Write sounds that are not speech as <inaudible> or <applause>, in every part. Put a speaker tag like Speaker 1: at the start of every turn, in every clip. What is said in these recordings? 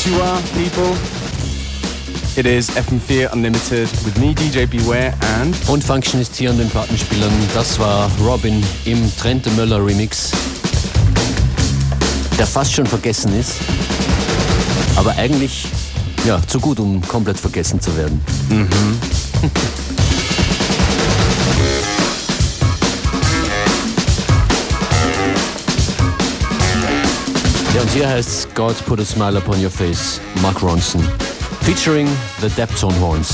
Speaker 1: what you
Speaker 2: are, people. It is FM4 Unlimited with me, DJ Beware and.
Speaker 3: Und Functionist hier an den Plattenspielern. Das war Robin im Trente Möller Remix, der fast schon vergessen ist, aber eigentlich ja, zu gut, um komplett vergessen zu werden. Mhm. <laughs> Ja, und hier God Put a Smile Upon Your Face, Mark Ronson, featuring the Daptone Horns.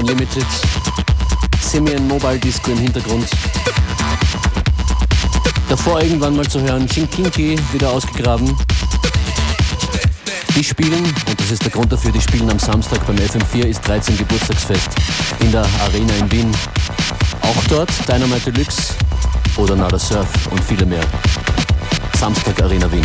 Speaker 3: Unlimited. Simian Mobile Disco im Hintergrund. Davor irgendwann mal zu hören, Shinkinki wieder ausgegraben. Die spielen, und das ist der Grund dafür, die spielen am Samstag beim FM4 ist 13 Geburtstagsfest in der Arena in Wien. Auch dort Dynamite Deluxe oder Nada Surf und viele mehr. Samstag Arena Wien.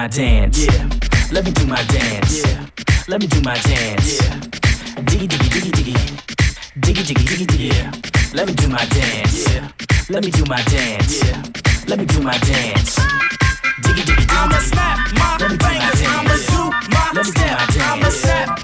Speaker 4: my dance. Yeah. Let me do my dance. Yeah. Let me do my dance. Yeah. Diggy diggy diggy diggy. Diggy diggy diggy diggy. Yeah. Let me do my dance. Yeah. Let me do my dance. Yeah. Let me do my dance. Diggy diggy diggy. I'ma snap my fingers. I'ma zoom my step. I'ma snap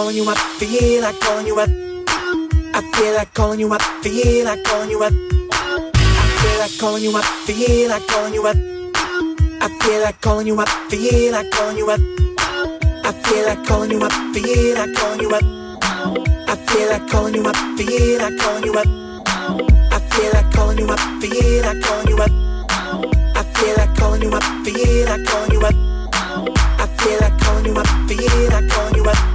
Speaker 5: calling you up, feel like calling you up. I feel like calling you up, feel like calling you up. I feel like calling you up, feel like calling you up. I feel like calling you up, feel like calling you up. I feel like calling you up, feel like calling you up. I feel like calling you up, feel like calling you up. I feel like calling you up, feel like calling you up. I feel like calling you up, feel like calling you up. I feel like calling you up, feel like calling you up.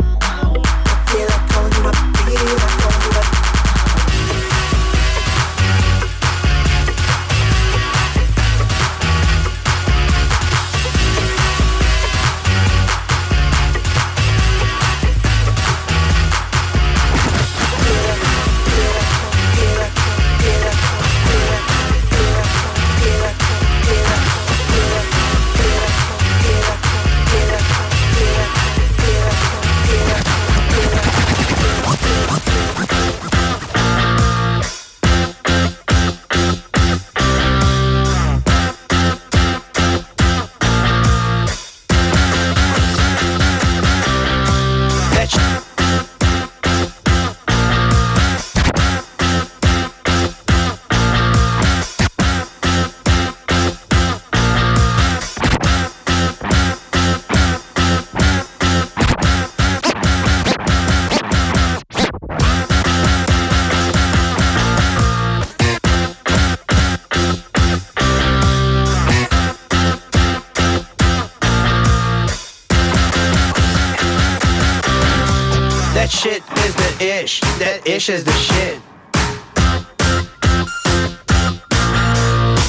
Speaker 4: ish is the shit.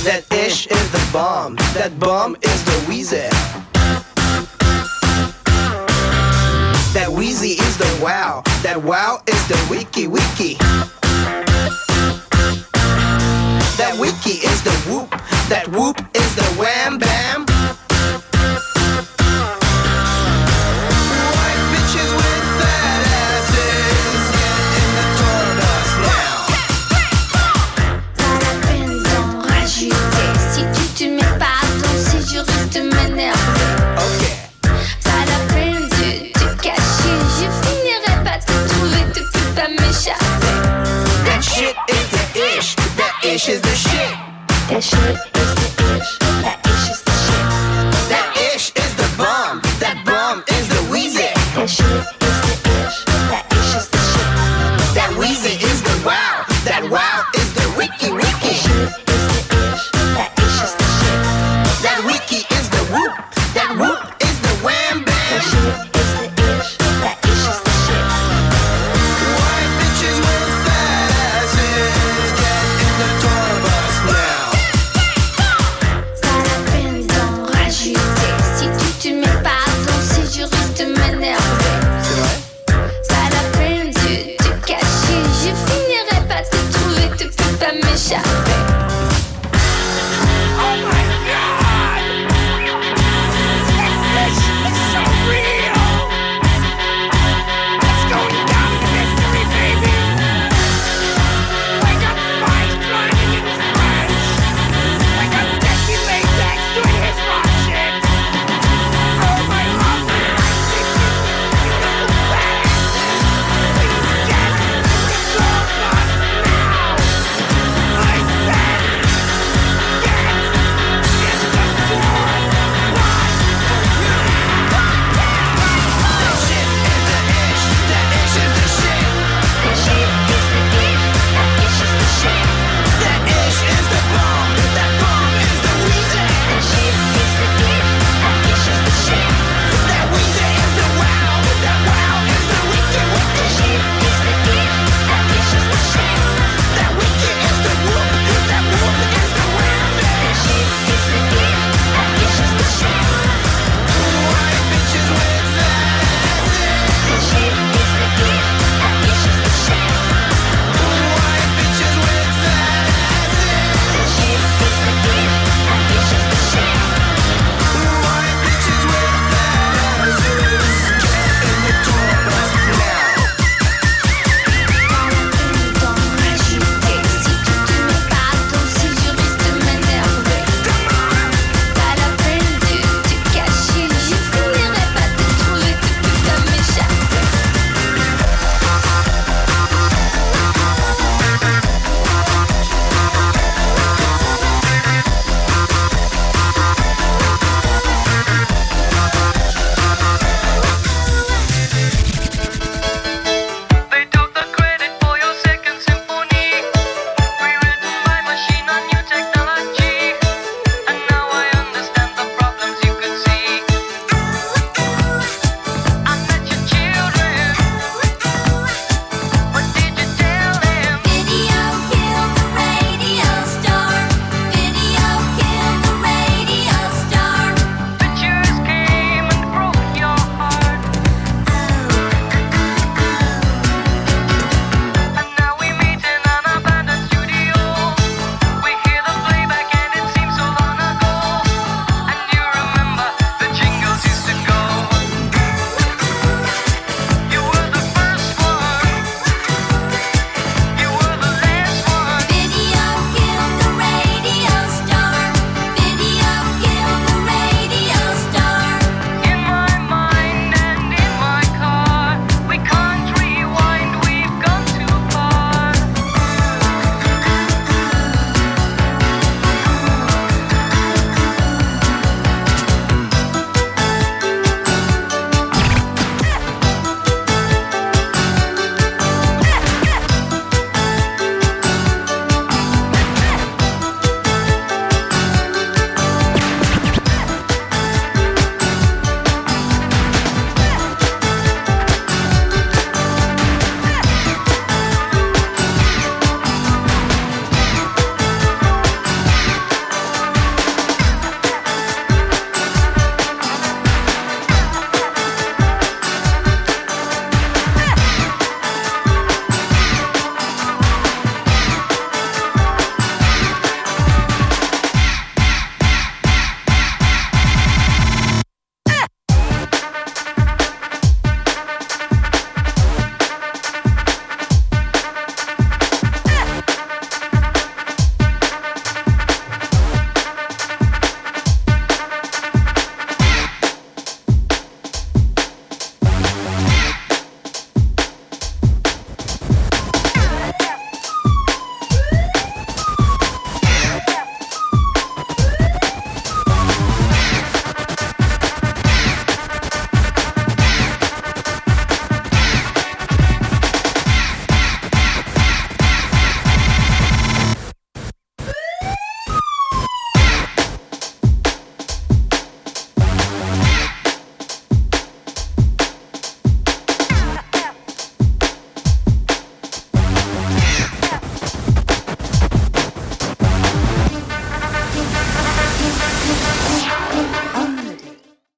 Speaker 4: That ish is the bomb. That bomb is the wheezy. That wheezy is the wow. That wow is the wiki wiki. That wiki is the whoop. That whoop is the wham bam. That shit